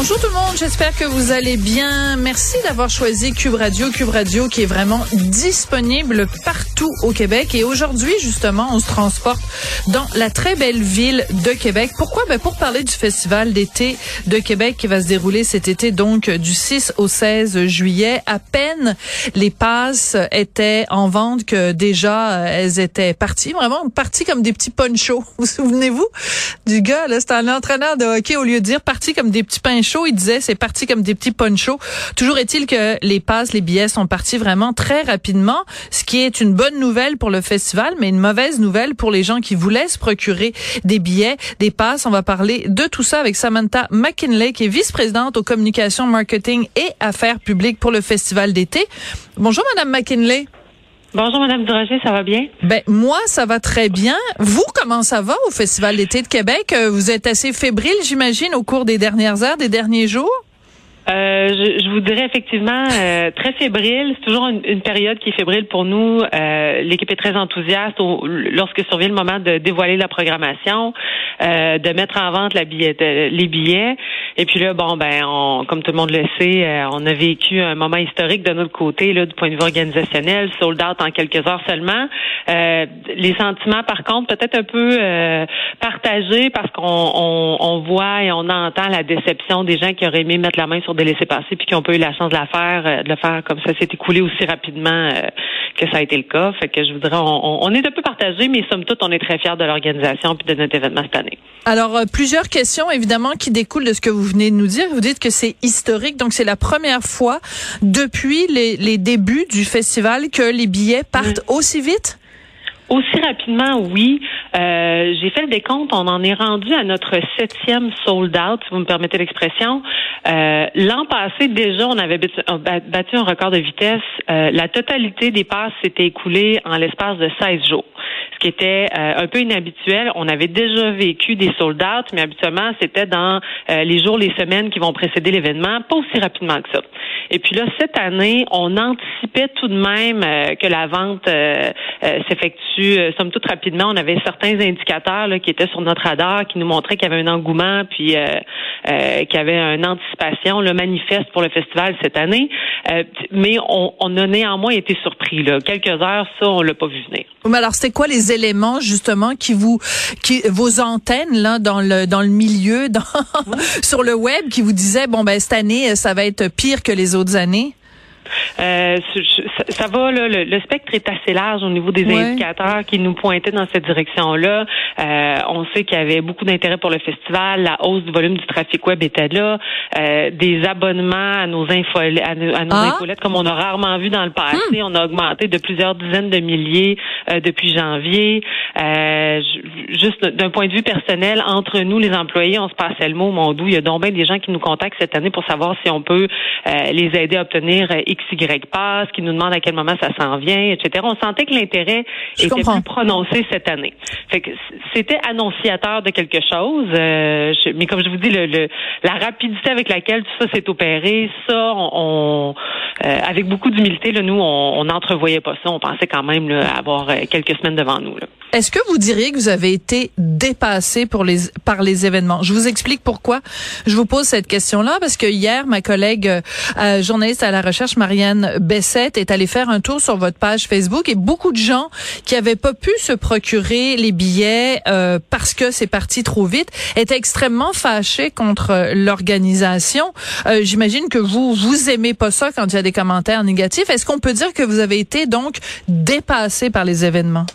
Bonjour tout le monde, j'espère que vous allez bien. Merci d'avoir choisi Cube Radio, Cube Radio qui est vraiment disponible partout au Québec. Et aujourd'hui, justement, on se transporte dans la très belle ville de Québec. Pourquoi? Ben pour parler du Festival d'été de Québec qui va se dérouler cet été, donc du 6 au 16 juillet. À peine les passes étaient en vente que déjà elles étaient parties, vraiment parties comme des petits ponchos. Vous souvenez-vous du gars, là, c'était un entraîneur de hockey, au lieu de dire parties comme des petits il disait c'est parti comme des petits ponchos. Toujours est-il que les passes, les billets sont partis vraiment très rapidement, ce qui est une bonne nouvelle pour le festival, mais une mauvaise nouvelle pour les gens qui voulaient se procurer des billets, des passes. On va parler de tout ça avec Samantha McKinley, qui est vice-présidente aux communications, marketing et affaires publiques pour le festival d'été. Bonjour, Madame McKinley. Bonjour, Madame Durocher, ça va bien? Ben, moi, ça va très bien. Vous, comment ça va au Festival d'été de Québec? Euh, vous êtes assez fébrile, j'imagine, au cours des dernières heures, des derniers jours? Euh, je, je, vous dirais effectivement euh, très fébrile. C'est toujours une, une, période qui est fébrile pour nous. Euh, L'équipe est très enthousiaste au, lorsque survient le moment de dévoiler la programmation, euh, de mettre en vente la billet, les billets. Et puis là, bon, ben, on, comme tout le monde le sait, euh, on a vécu un moment historique de notre côté, là, du point de vue organisationnel, sold out en quelques heures seulement. les sentiments, par contre, peut-être un peu partagés parce qu'on on, on voit et on entend la déception des gens qui auraient aimé mettre la main sur de laisser passer puis qui ont pas eu la chance de la faire, euh, de le faire comme ça s'est écoulé aussi rapidement euh, que ça a été le cas. Fait que je voudrais, on, on est un peu partagé, mais somme toute, on est très fiers de l'organisation puis de notre événement cette année. Alors, euh, plusieurs questions évidemment qui découlent de ce que vous venez de nous dire. Vous dites que c'est historique, donc c'est la première fois depuis les, les, débuts du festival que les billets partent aussi vite? Aussi rapidement, oui. Euh, J'ai fait le décompte. On en est rendu à notre septième sold out, si vous me permettez l'expression. Euh, L'an passé, déjà, on avait battu un record de vitesse. Euh, la totalité des passes s'était écoulée en l'espace de 16 jours ce qui était euh, un peu inhabituel. On avait déjà vécu des sold out, mais habituellement, c'était dans euh, les jours, les semaines qui vont précéder l'événement, pas aussi rapidement que ça. Et puis là, cette année, on anticipait tout de même euh, que la vente s'effectue, somme toute rapidement. On avait certains indicateurs là, qui étaient sur notre radar, qui nous montraient qu'il y avait un engouement, puis qu'il y avait une anticipation, le manifeste pour le festival cette année. mais on, on, a néanmoins été surpris. Là. Quelques heures, ça, on l'a pas vu venir. Mais alors, c'était quoi les éléments justement qui vous, qui vos antennes là dans le dans le milieu, dans, sur le web, qui vous disaient bon ben cette année ça va être pire que les autres années? Euh, ça, va, là, le, spectre est assez large au niveau des indicateurs qui nous pointaient dans cette direction-là. Euh, on sait qu'il y avait beaucoup d'intérêt pour le festival, la hausse du volume du trafic web était là, euh, des abonnements à nos à nos, ah. infolettes comme on a rarement vu dans le passé. Hmm. On a augmenté de plusieurs dizaines de milliers depuis janvier. juste d'un point de vue personnel, entre nous, les employés, on se passait le mot, mon doux. Il y a donc bien des gens qui nous contactent cette année pour savoir si on peut les aider à obtenir XY passe, qui nous demande à quel moment ça s'en vient, etc. On sentait que l'intérêt était plus prononcé cette année. Fait que c'était annonciateur de quelque chose. Euh, mais comme je vous dis, le, la rapidité avec laquelle tout ça s'est opéré, ça, on, euh, avec beaucoup d'humilité, nous, on n'entrevoyait pas ça. On pensait quand même avoir euh, quelques semaines devant nous. Est-ce que vous diriez que vous avez été dépassé pour les, par les événements? Je vous explique pourquoi je vous pose cette question-là, parce que hier, ma collègue euh, journaliste à la recherche, Marianne Est allée faire un tour sur votre page Facebook et beaucoup de gens qui avaient pas pu se procurer les billets euh, parce que c'est parti trop vite étaient extrêmement fâchés contre l'organisation. Euh, J'imagine que vous, vous aimez pas ça quand il y a des commentaires négatifs. Est-ce qu'on peut dire que vous avez été donc dépassé par les événements?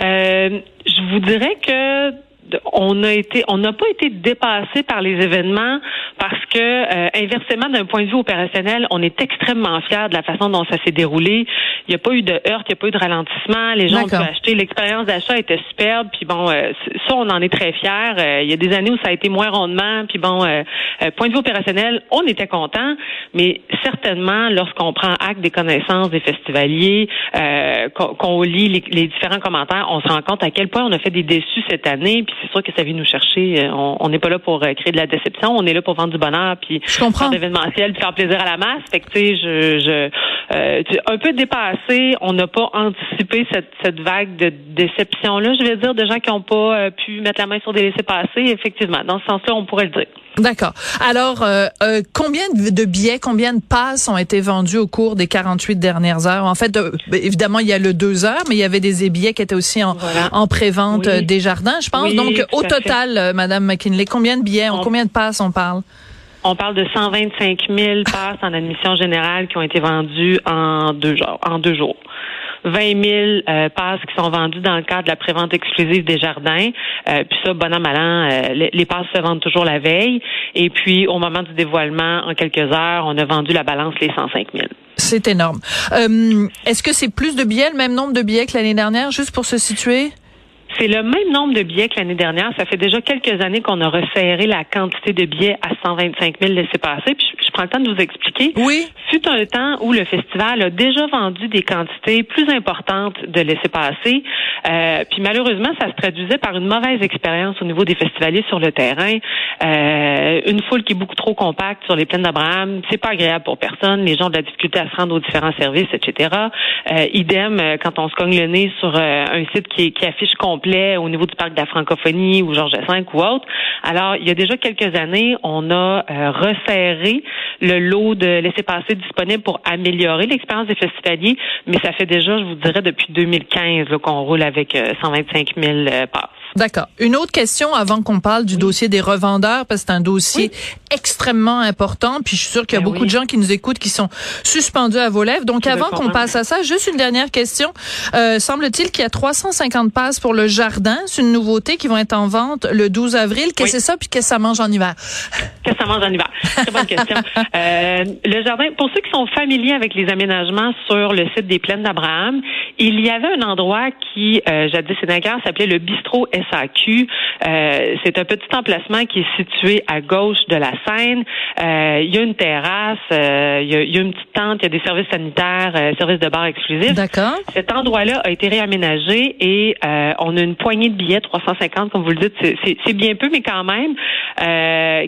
Euh, je vous dirais que on a été, on n'a pas été dépassé par les événements parce que euh, inversement, d'un point de vue opérationnel, on est extrêmement fiers de la façon dont ça s'est déroulé. Il n'y a pas eu de heurte, il n'y a pas eu de ralentissement. Les gens ont pu acheter. L'expérience d'achat était superbe. Puis bon, euh, ça, on en est très fiers. Euh, il y a des années où ça a été moins rondement. Puis bon, point de vue opérationnel, on était content, mais certainement lorsqu'on prend acte des connaissances des festivaliers, qu'on lit les, les, différents commentaires, on se rend compte à quel point on a fait des déçus cette année. Puis c'est sûr que ça vient nous chercher. On n'est pas là pour créer de la déception. On est là pour vendre du bonheur. Puis je comprends. d'événementiel, puis faire plaisir à la masse. Fait que tu sais, je, je euh, un peu dépassé. On n'a pas anticipé cette, cette vague de déception là. Je vais dire de gens qui n'ont pas euh, pu mettre la main sur des laissés passer. Effectivement, dans ce sens-là, on pourrait le dire. D'accord. Alors, euh, euh, combien de billets, combien de passes ont été vendus au cours des 48 dernières heures? En fait, euh, évidemment, il y a le deux heures, mais il y avait des billets qui étaient aussi en, en pré-vente des jardins, je pense. Donc, au total, Madame McKinley, combien de billets, on, combien de passes on parle? On parle de 125 000 passes en admission générale qui ont été vendues en deux jours. En deux jours. 20 000 euh, passes qui sont vendues dans le cadre de la prévente exclusive des jardins. Euh, puis ça, bon an, mal an, euh, les, les, passes se vendent toujours la veille. Et puis, au moment du dévoilement, en quelques heures, on a vendu la balance les 105 000. C'est énorme. Est-ce que c'est plus de billets, le même nombre de billets que l'année dernière, juste pour se situer? C'est le même nombre de billets que l'année dernière. Ça fait déjà quelques années qu'on a resserré la quantité de billets à 125 000 laissés passer. Puis je, prends le temps de vous expliquer. Oui. Fut un temps où le festival a déjà vendu des quantités plus importantes de laissés passer. Euh, puis malheureusement, ça se traduisait par une mauvaise expérience au niveau des festivaliers sur le terrain. Euh, une foule qui est beaucoup trop compacte sur les plaines d'Abraham, c'est pas agréable pour personne. Les gens ont de la difficulté à se rendre aux différents services, etc. Euh, idem euh, quand on se cogne le nez sur euh, un site qui, qui affiche complet au niveau du parc de la francophonie ou Georges V ou autre. Alors, il y a déjà quelques années, on a euh, resserré le lot de laissés-passer disponible pour améliorer l'expérience des festivaliers, mais ça fait déjà, je vous dirais, depuis 2015 qu'on roule avec 125 euh, 000 euh, passes. D'accord. Une autre question avant qu'on parle du dossier des revendeurs, parce que c'est un dossier extrêmement important. Puis je suis sûre qu'il y a ben beaucoup de gens qui nous écoutent qui sont suspendus à vos lèvres. Donc avant qu'on passe à ça, juste une dernière question. Euh, semble-t-il qu'il y a 350 passes pour le jardin. C'est une nouveauté qui vont être en vente le 12 avril. Qu'est-ce que c'est ça? Puis qu'est-ce que ça mange en hiver? Qu'est-ce que ça mange en hiver? Très bonne question. Euh, le jardin, pour ceux qui sont familiers avec les aménagements sur le site des Plaines d'Abraham, il y avait un endroit qui, euh, jadis s'appelait le bistrot SAQ. Euh, c'est un petit emplacement qui est situé à gauche de la Seine. Euh, il y a une terrasse, euh, il, y a, une petite tente, il y a des services sanitaires, services de bar exclusifs. D'accord. Cet endroit-là a été réaménagé et on a une poignée de billets, 350 comme vous le dites, c'est bien peu, mais quand même,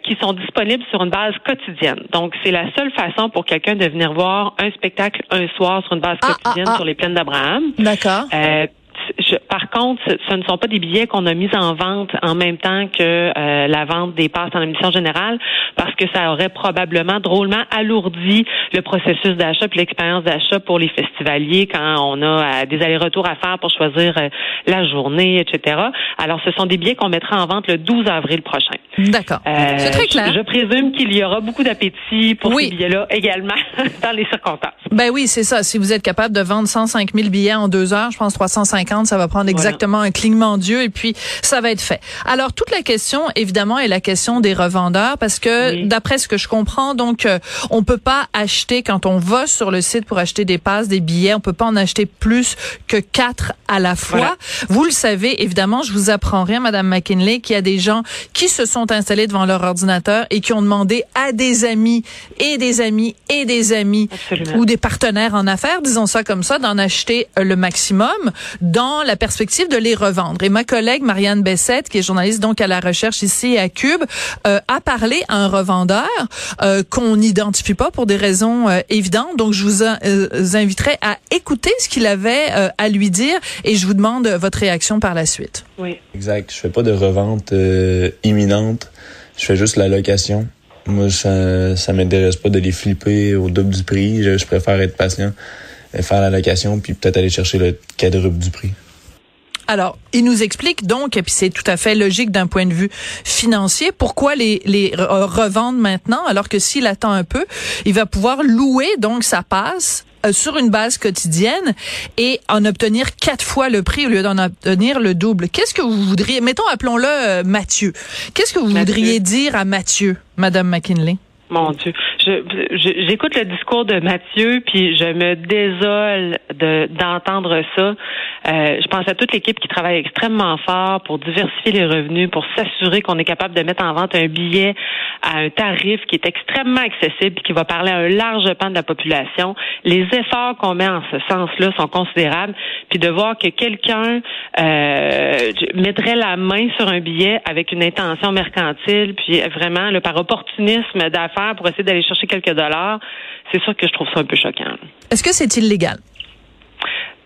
qui sont disponibles sur une base quotidienne. Donc c'est la seule façon pour quelqu'un de venir voir un spectacle un soir sur une base ah, ah, quotidienne ah. sur les plaines d'Abraham. D'accord par contre, ce, ne sont pas des billets qu'on a mis en vente en même temps que euh, la vente des passes en émission générale, parce que ça aurait probablement drôlement alourdi le processus d'achat puis l'expérience d'achat pour les festivaliers quand on a euh, des allers-retours à faire pour choisir euh, la journée, etc. Alors, ce sont des billets qu'on mettra en vente le 12 avril prochain. D'accord. C'est très clair. Je, présume qu'il y aura beaucoup d'appétit pour ces billets-là également dans les circonstances. Ben oui, c'est ça. Si vous êtes capable de vendre 105 000 billets en deux heures, je pense 350 ça va prendre exactement un clignement d'yeux et puis ça va être fait. Alors toute la question évidemment est la question des revendeurs parce que d'après ce que je comprends donc euh, on peut pas acheter quand on va sur le site pour acheter des passes, des billets, on peut pas en acheter plus que quatre à la fois. Vous le savez évidemment, je vous apprends rien madame McKinley qu'il y a des gens qui se sont installés devant leur ordinateur et qui ont demandé à des amis et des amis et des amis ou des partenaires en affaires, disons ça comme ça, d'en acheter le maximum dans la perspective de les revendre. Et ma collègue Marianne Bessette, qui est journaliste donc à la recherche ici à Cube, euh, a parlé à un revendeur euh, qu'on n'identifie pas pour des raisons euh, évidentes. Donc je vous inviterai à écouter ce qu'il avait à lui dire et je vous demande votre réaction par la suite. Oui. Exact. Je fais pas de revente imminente. Je fais juste la location. Moi, ça, ça m'intéresse pas de les flipper au double du prix. je préfère être patient faire la location, puis peut-être aller chercher le quadruple du prix. Alors, il nous explique donc, et puis c'est tout à fait logique d'un point de vue financier, pourquoi les, les revendre maintenant, alors que s'il attend un peu, il va pouvoir louer donc sa passe sur une base quotidienne et en obtenir quatre fois le prix au lieu d'en obtenir le double. Qu'est-ce que vous voudriez, mettons, appelons-le Mathieu. Qu'est-ce que vous voudriez dire à Mathieu, Madame McKinley? Mon Dieu, j'écoute le discours de Mathieu, puis je me désole de d'entendre ça. Euh, je pense à toute l'équipe qui travaille extrêmement fort pour diversifier les revenus, pour s'assurer qu'on est capable de mettre en vente un billet à un tarif qui est extrêmement accessible, qui va parler à un large pan de la population. Les efforts qu'on met en ce sens-là sont considérables, puis de voir que quelqu'un euh, mettrait la main sur un billet avec une intention mercantile, puis vraiment le par opportunisme d'affaires pour essayer d'aller chercher quelques dollars, c'est sûr que je trouve ça un peu choquant. Est-ce que c'est illégal?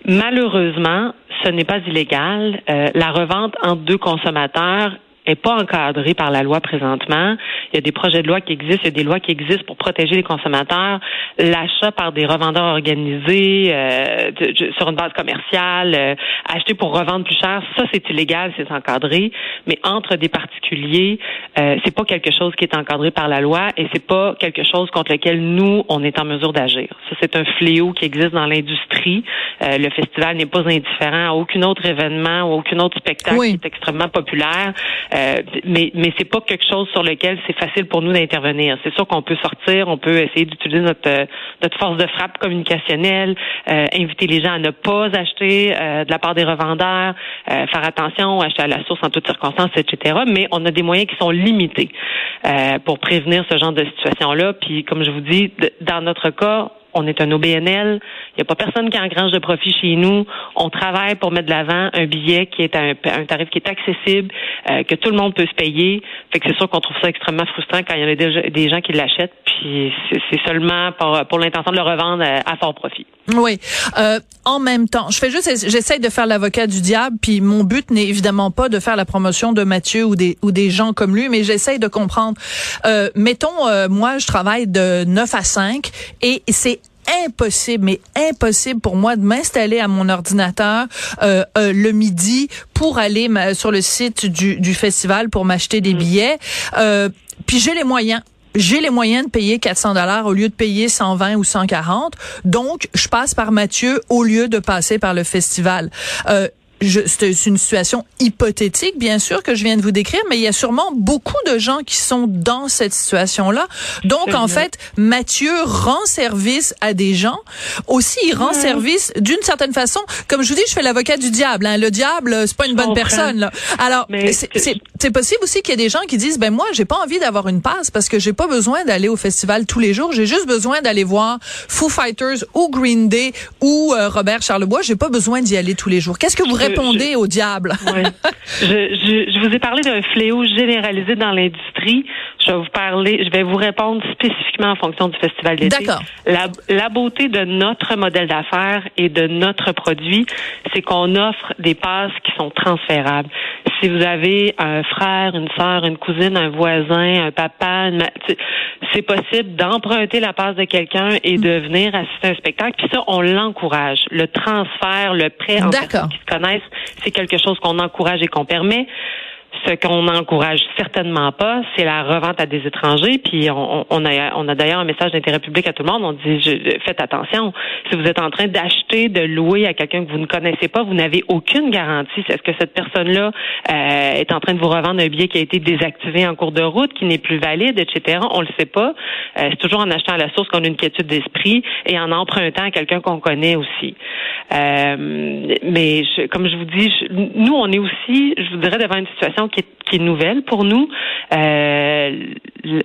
Malheureusement, ce n'est pas illégal. Euh, la revente entre deux consommateurs n'est pas encadré par la loi présentement. Il y a des projets de loi qui existent, il y a des lois qui existent pour protéger les consommateurs. L'achat par des revendeurs organisés euh, sur une base commerciale, euh, acheter pour revendre plus cher, ça c'est illégal, c'est encadré. Mais entre des particuliers, euh, c'est pas quelque chose qui est encadré par la loi et c'est pas quelque chose contre lequel nous on est en mesure d'agir. Ça c'est un fléau qui existe dans l'industrie. Euh, le festival n'est pas indifférent à aucun autre événement ou aucun autre spectacle qui est extrêmement populaire. Euh, mais mais c'est pas quelque chose sur lequel c'est facile pour nous d'intervenir. C'est sûr qu'on peut sortir, on peut essayer d'utiliser notre euh, notre force de frappe communicationnelle, euh, inviter les gens à ne pas acheter de la part des revendeurs, faire attention, acheter à la source en toutes circonstances, etc. Mais on a des moyens qui sont limités pour prévenir ce genre de situation-là. Puis comme je vous dis, dans notre cas, on est un OBNL. Il n'y a pas personne qui engrange de profit chez nous. On travaille pour mettre de l'avant un billet qui est un, tarif qui est accessible, euh, que tout le monde peut se payer. Fait que c'est sûr qu'on trouve ça extrêmement frustrant quand il y en a des, gens qui l'achètent, puis c'est seulement pour, l'intention de le revendre à, fort profit. Oui. Euh, en même temps, je fais juste, j'essaie de faire l'avocat du diable, puis mon but n'est évidemment pas de faire la promotion de Mathieu ou des ou des gens comme lui, mais j'essaie de comprendre. Euh, mettons, euh, moi, je travaille de 9 à 5 et c'est impossible, mais impossible pour moi de m'installer à mon ordinateur euh, euh, le midi pour aller sur le site du, du festival pour m'acheter des mm. billets. Euh, puis j'ai les moyens j'ai les moyens de payer 400 dollars au lieu de payer 120 ou 140. Donc, je passe par Mathieu au lieu de passer par le festival. Euh, c'est une situation hypothétique, bien sûr, que je viens de vous décrire, mais il y a sûrement beaucoup de gens qui sont dans cette situation-là. Donc, en fait, Mathieu rend service à des gens. Aussi, il rend service d'une certaine façon. Comme je vous dis, je fais l'avocat du diable. Hein. Le diable, c'est pas une bonne personne. Là. Alors, c'est possible aussi qu'il y ait des gens qui disent, ben moi, j'ai pas envie d'avoir une passe parce que j'ai pas besoin d'aller au festival tous les jours. J'ai juste besoin d'aller voir Foo Fighters ou Green Day ou euh, Robert Charlebois. J'ai pas besoin d'y aller tous les jours. Qu'est-ce que vous répondez au diable. je, je, je, vous ai parlé d'un fléau généralisé dans l'industrie. Je vais vous parler, je vais vous répondre spécifiquement en fonction du festival d'été. D'accord. La, la beauté de notre modèle d'affaires et de notre produit, c'est qu'on offre des passes qui sont transférables. Si vous avez un frère, une sœur, une cousine, un voisin, un papa, c'est possible d'emprunter la passe de quelqu'un et de venir assister à un spectacle. Puis ça, on l'encourage. Le transfert, le prêt en qui se connaissent, c'est quelque chose qu'on encourage et qu'on permet. Ce qu'on n'encourage certainement pas, c'est la revente à des étrangers. Puis on, on a, on a d'ailleurs un message d'intérêt public à tout le monde. On dit je, faites attention. Si vous êtes en train d'acheter, de louer à quelqu'un que vous ne connaissez pas, vous n'avez aucune garantie. Est-ce que cette personne-là euh, est en train de vous revendre un billet qui a été désactivé en cours de route, qui n'est plus valide, etc. On le sait pas. Euh, c'est toujours en achetant à la source qu'on a une quiétude d'esprit et en empruntant à quelqu'un qu'on connaît aussi. Euh, mais comme je vous dis, nous on est aussi, je vous dirais, devant une situation qui est, qui est nouvelle pour nous. Euh,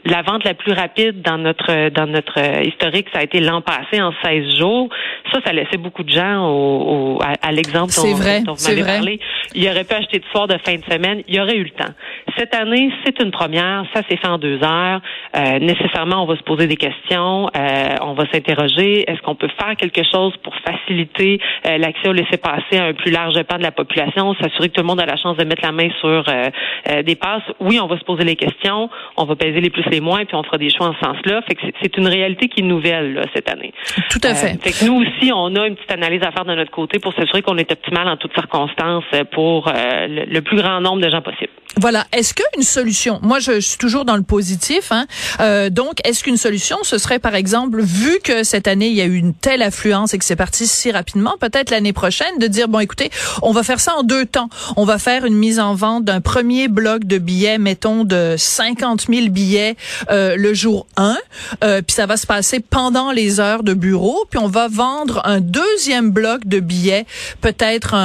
la vente la plus rapide dans notre dans notre historique, ça a été l'an passé en 16 jours. Ça, ça laissait beaucoup de gens au, à, l'exemple dont, vrai, dont vous m'avez parlé. Il aurait pu acheter de soir de fin de semaine. Il y aurait eu le temps. Cette année, c'est une première. Ça s'est fait en deux heures. Euh, nécessairement, on va se poser des questions. Euh, on va s'interroger. Est-ce qu'on peut faire quelque chose pour faciliter euh, l'accès au laisser-passer à un plus large pan de la population, s'assurer que tout le monde a la chance de mettre la main sur euh, euh, des passes. Oui, on va se poser les questions, on va peser les plus et les moins, puis on fera des choix en ce sens-là. Fait que c'est une réalité qui est nouvelle cette année. Tout à fait. fait que nous aussi, on a une petite analyse à faire de notre côté pour s'assurer qu'on est optimal en toutes circonstances pour le, plus grand nombre de gens possible. Voilà. Est-ce qu'une solution, moi je, suis toujours dans le positif, hein, euh, donc est-ce qu'une solution, ce serait par exemple, vu que cette année il y a eu une telle affluence et que c'est parti si rapidement, peut-être l'année prochaine de dire bon écoutez, on va faire ça en deux temps. On va faire une mise en vente d'un premier bloc de billets, mettons de 50 000 billets euh, le jour 1, euh, puis ça va se passer pendant les heures de bureau, puis on va vendre un deuxième bloc de billets, peut-être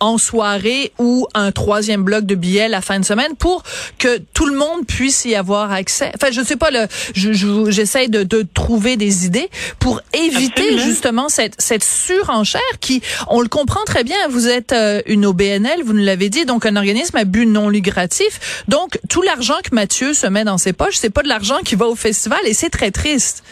en soirée ou un troisième bloc de billets la fin de semaine pour que tout le monde puisse y avoir accès. Enfin, je sais pas, le, je, j'essaie de, de, trouver des idées pour éviter justement cette, cette surenchère qui, on le comprend très bien, vous êtes euh, une OBNL, vous nous l'avez dit, donc un organisme à but non lucratif. Donc, tout l'argent que Mathieu se met dans ses poches, c'est pas de l'argent qui va au festival et c'est très triste.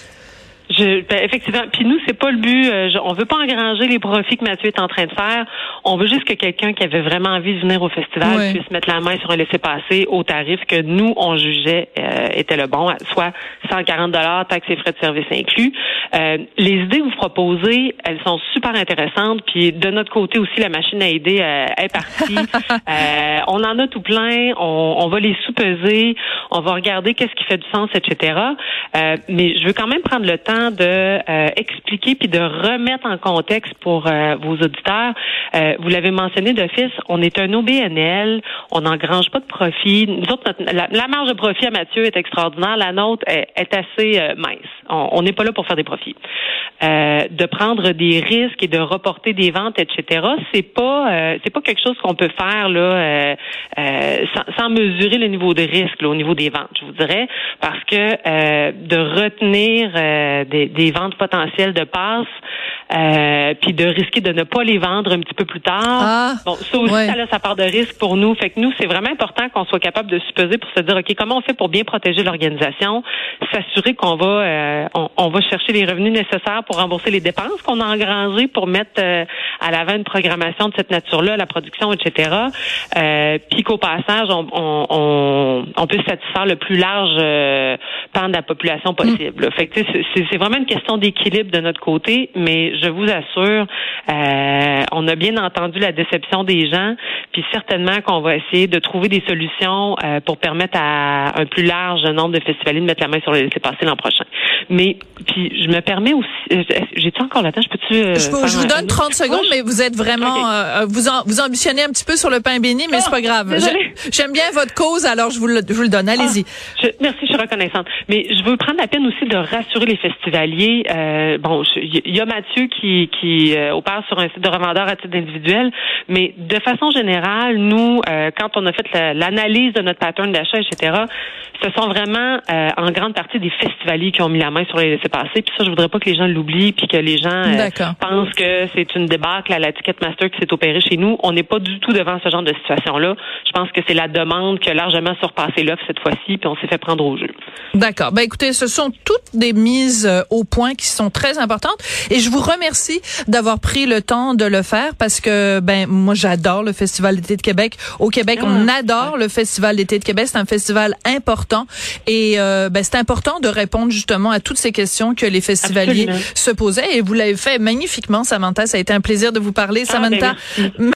Je, ben, effectivement. Puis nous, c'est pas le but. Euh, on veut pas engranger les profits que Mathieu est en train de faire. On veut juste que quelqu'un qui avait vraiment envie de venir au festival puisse mettre la main sur un laissez-passer au tarif que nous on jugeait euh, était le bon, soit 140 dollars, taxes et frais de service inclus. Euh, les idées que vous proposez, elles sont super intéressantes. Puis de notre côté aussi, la machine à aider est partie. on en a tout plein. On, on va les sous-peser. On va regarder qu'est-ce qui fait du sens, etc. mais je veux quand même prendre le temps de euh, expliquer puis de remettre en contexte pour euh, vos auditeurs. Euh, vous l'avez mentionné d'office, on est un OBNL, on n'engrange pas de profit. Nous autres, la, marge de profit à Mathieu est extraordinaire, la nôtre est, assez mince. On n'est pas là pour faire des profits. de prendre des risques et de reporter des ventes, etc. C'est pas c'est pas quelque chose qu'on peut faire là sans, mesurer le niveau de risque au niveau des ventes, je vous dirais, parce que de retenir des, ventes potentielles de passes, euh, puis de risquer de ne pas les vendre un petit peu plus tard. Ah, bon, ça aussi, ça a sa part de risque pour nous. Fait que nous, c'est vraiment important qu'on soit capable de se peser pour se dire, OK, comment on fait pour bien protéger l'organisation, s'assurer qu'on va euh, on, va chercher les revenus nécessaires pour rembourser les dépenses qu'on a engrangées pour mettre euh, à l'avant une programmation de cette nature-là, la production, etc. puis qu'au passage, on, on, on, peut satisfaire le plus large pan de la population possible. Fait que c'est c'est vraiment une question d'équilibre de notre côté, mais je vous assure, euh, on a bien entendu la déception des gens, puis certainement qu'on va essayer de trouver des solutions euh, pour permettre à un plus large nombre de festivaliers de mettre la main sur le laissez-passer l'an prochain. Mais puis je me permets aussi, euh, j'ai-tu encore la temps? Je peux-tu je, vous donne 30 secondes, mais vous êtes vraiment, vous vous ambitionnez un petit peu sur le pain béni, mais c'est pas grave. J'aime bien votre cause, alors je vous le, je vous le donne. Allez-y. Ah, merci, je suis reconnaissante. Mais je veux prendre la peine aussi de rassurer les festivals festivalier, euh, bon, il y a Mathieu qui, qui euh, opère sur un site de revendeur à titre individuel, mais de façon générale, nous, euh, quand on a fait l'analyse de notre pattern d'achat, etc., ce sont vraiment euh, en grande partie des festivaliers qui ont mis la main sur les laissés-passer. Puis ça, je voudrais pas que les gens l'oublient, puis que les gens pensent que c'est une débâcle à la Ticketmaster qui s'est opérée chez nous. On n'est pas du tout devant ce genre de situation-là. Je pense que c'est la demande qui a largement surpassé l'offre cette fois-ci, puis on s'est fait prendre au jeu. D'accord. Ben écoutez, ce sont toutes des mises euh, au point qui sont très importantes. Et je vous remercie d'avoir pris le temps de le faire parce que ben moi j'adore le Festival d'été de Québec. Au Québec, on ah. adore le Festival d'été de Québec. C'est un festival important et euh, ben, c'est important de répondre justement à toutes ces questions que les festivaliers se posaient. Et vous l'avez fait magnifiquement, Samantha. Ça a été un plaisir de vous parler, ah, ben, Samantha.